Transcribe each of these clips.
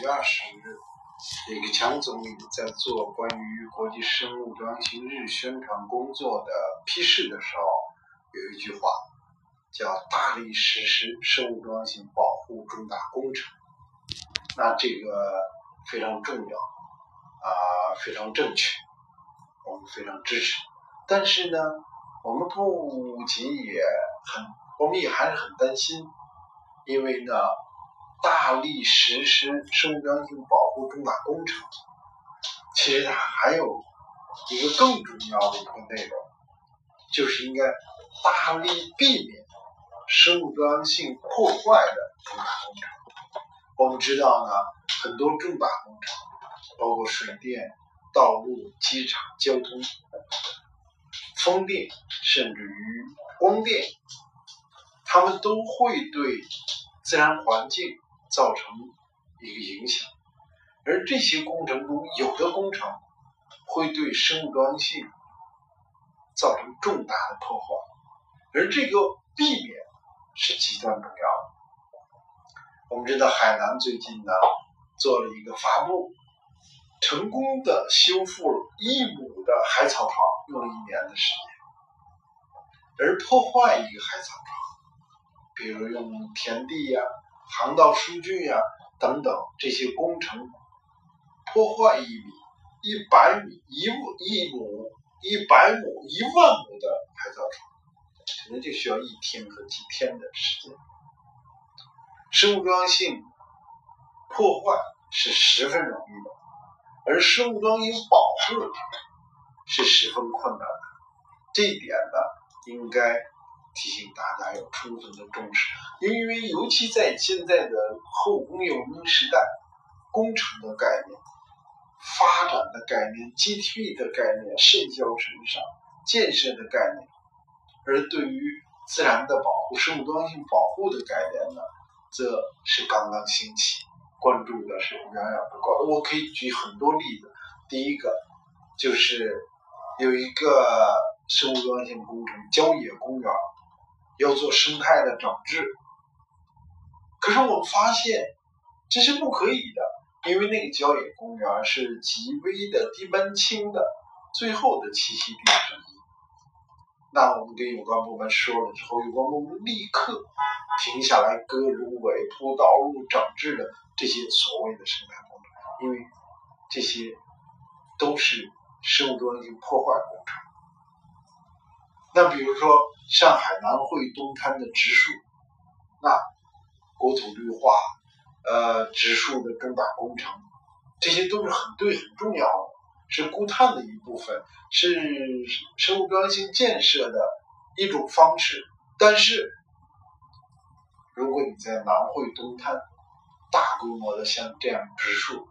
月二十日，李克强总理在做关于国际生物多样性日宣传工作的批示的时候，有一句话叫“大力实施生物多样性保护重大工程”。那这个非常重要，啊，非常正确，我们非常支持。但是呢，我们不仅也很，我们也还是很担心，因为呢。大力实施生物多样性保护重大工程，其实它还有一个更重要的一个内容，就是应该大力避免生物多样性破坏的重大工程。我们知道呢，很多重大工程，包括水电、道路、机场、交通、风电，甚至于光电，它们都会对自然环境。造成一个影响，而这些工程中有的工程会对生物多样性造成重大的破坏，而这个避免是极端重要的。我们知道海南最近呢做了一个发布，成功的修复了一亩的海草床，用了一年的时间，而破坏一个海草床，比如用田地呀。航道数据呀，等等这些工程破坏一米、一百米、一亩一亩、一百亩、一万亩的海藻床，可能就需要一天和几天的时间。生物多样性破坏是十分容易的，而生物多样性保护是十分困难的。这一点呢，应该。提醒大家要充分的重视，因为尤其在现在的后工业文明时代，工程的概念、发展的概念、GDP 的概念甚嚣尘上，建设的概念，而对于自然的保护、生物多样性保护的概念呢，则是刚刚兴起，关注的是远远不够。我可以举很多例子，第一个就是有一个生物多样性工程——郊野公园。要做生态的整治，可是我们发现这是不可以的，因为那个郊野公园是极危的低斑青的最后的栖息地之一。那我们跟有关部门说了之后，有关部门立刻停下来割芦苇、铺道路、整治的这些所谓的生态工程，因为这些都是生物多样性破坏工程。那比如说，上海南汇东滩的植树，那国土绿化、呃植树的重大工程，这些都是很对、很重要的，是固碳的一部分，是生物多样性建设的一种方式。但是，如果你在南汇东滩大规模的像这样植树，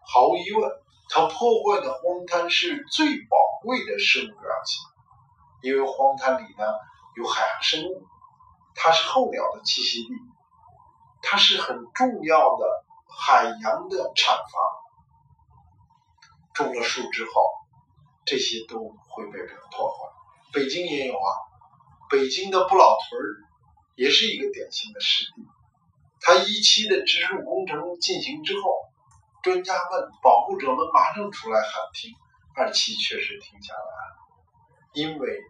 毫无疑问，它破坏的荒滩是最宝贵的生物多样性。因为荒滩里呢有海洋生物，它是候鸟的栖息地，它是很重要的海洋的产房。种了树之后，这些都会被破坏。北京也有啊，北京的不老屯儿也是一个典型的湿地。它一期的植树工程进行之后，专家们、保护者们马上出来喊停，二期确实停下来了，因为。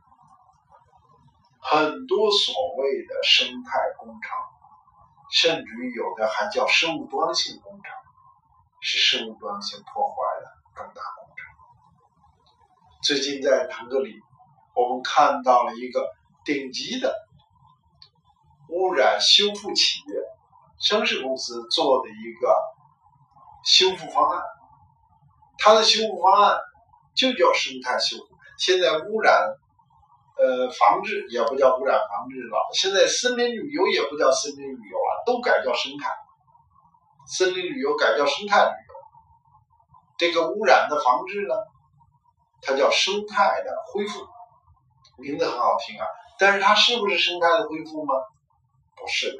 很多所谓的生态工程，甚至于有的还叫生物多样性工程，是生物多样性破坏的重大工程。最近在腾格里，我们看到了一个顶级的污染修复企业——生世公司做的一个修复方案。它的修复方案就叫生态修复。现在污染。呃，防治也不叫污染防治了，现在森林旅游也不叫森林旅游了，都改叫生态。森林旅游改叫生态旅游。这个污染的防治呢，它叫生态的恢复，名字很好听啊。但是它是不是生态的恢复吗？不是的，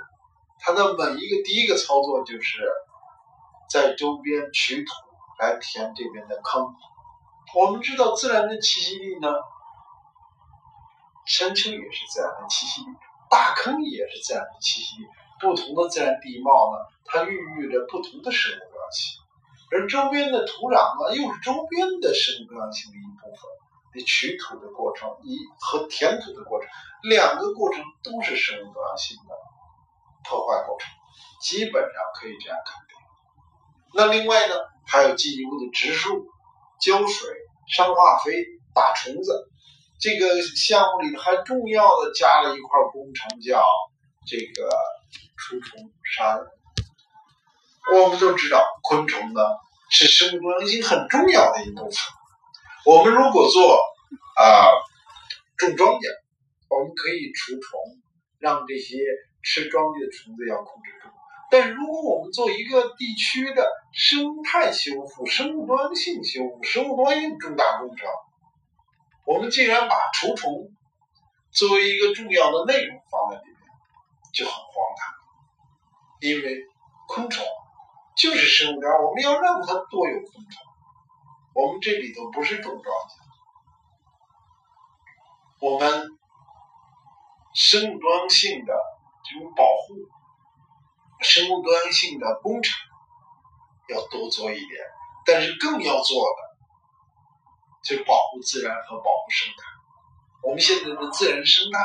它的每一个第一个操作就是在周边取土来填这边的坑。我们知道自然的栖息地呢。山丘也是自然的栖息地，大坑也是自然的栖息地。不同的自然地貌呢，它孕育着不同的生物多样性。而周边的土壤呢，又是周边的生物多样性的一部分。你取土的过程，你和填土的过程，两个过程都是生物多样性的破坏过程，基本上可以这样肯定。那另外呢，还有进一步的植树、浇水、上化肥、打虫子。这个项目里还重要的加了一块工程，叫这个除虫杀。我们都知道，昆虫呢是生物多样性很重要的一部分。我们如果做啊种庄稼，我们可以除虫，让这些吃庄稼的虫子要控制住。但如果我们做一个地区的生态修复、生物多样性修复、生物多样性重大工程，我们既然把除虫作为一个重要的内容放在里面，就很荒唐。因为昆虫就是生物多样我们要让它多有昆虫。我们这里头不是种庄稼，我们生物多样性的这种保护、生物多样性的工程要多做一点，但是更要做的就是保护自然和保护生态。我们现在的自然生态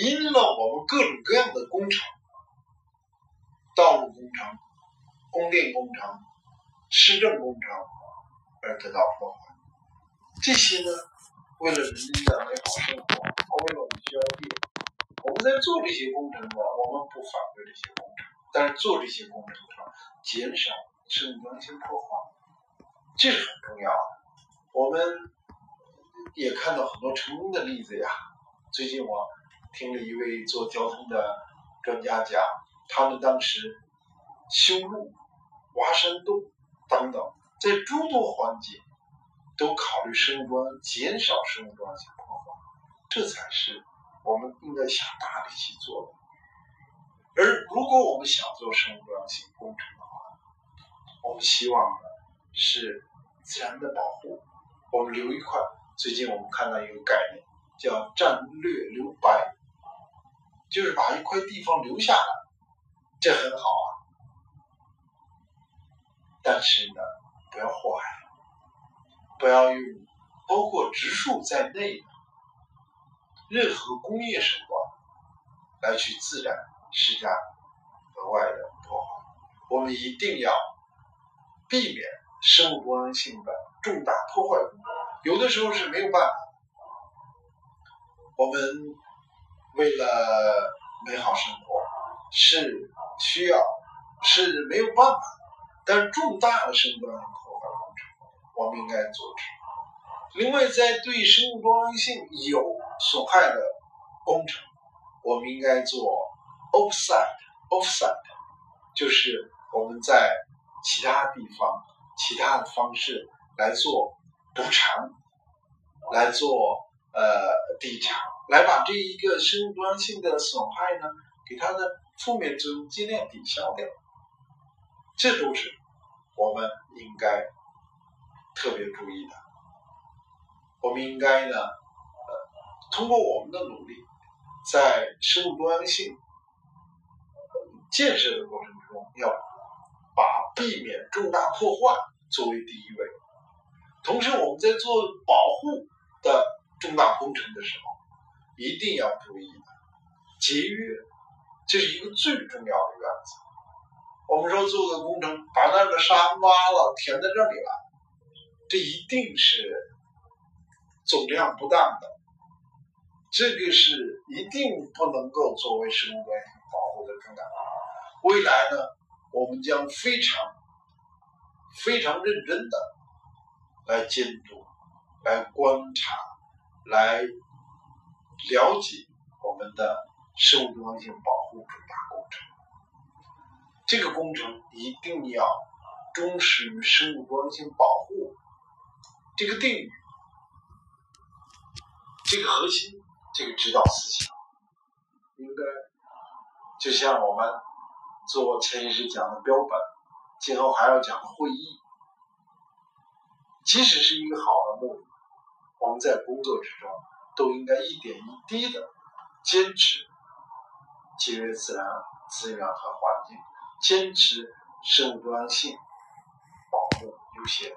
因了我们各种各样的工程，道路工程、供电工程、市政工程。而得到破坏，这些呢，为了人民的美好生活，为了我们需要电，我们在做这些工程呢，我们不反对这些工，但是做这些工程上减少生物多样性破坏，这是很重要的。我们也看到很多成功的例子呀。最近我听了一位做交通的专家讲，他们当时修路、挖山洞等等。在诸多环节都考虑生物多样减少生物多样性破坏，这才是我们应该下大力气做的。而如果我们想做生物多样性工程的话，我们希望的是自然的保护。我们留一块，最近我们看到一个概念叫战略留白，就是把一块地方留下来，这很好啊。但是呢？不要祸害，不要用包括植树在内的任何工业手段来去自然施加额外的破坏。我们一定要避免生物多样性的重大破坏工作。有的时候是没有办法，我们为了美好生活是需要是没有办法，但是重大的生物多样性破坏工程。我们应该阻止。另外，在对生物多样性有损害的工程，我们应该做 offset，offset 就是我们在其他地方、其他的方式来做补偿，来做呃抵偿，来把这一个生物多样性的损害呢，给它的负面作用尽量抵消掉。这都是我们应该。特别注意的，我们应该呢，呃，通过我们的努力，在生物多样性建设的过程中，要把避免重大破坏作为第一位。同时，我们在做保护的重大工程的时候，一定要注意节约，这是一个最重要的原则。我们说做个工程，把那个沙挖了，填在这里了。这一定是总量不当的，这个是一定不能够作为生物多样性保护的重大未来呢，我们将非常非常认真的来监督、来观察、来了解我们的生物多样性保护重大工程。这个工程一定要忠实于生物多样性保护。这个定语，这个核心，这个指导思想，应该就像我们做潜意识讲的标本，今后还要讲会议。即使是一个好的目的，我们在工作之中都应该一点一滴的坚持，节约自然资源和环境，坚持生物多样性，保护优先。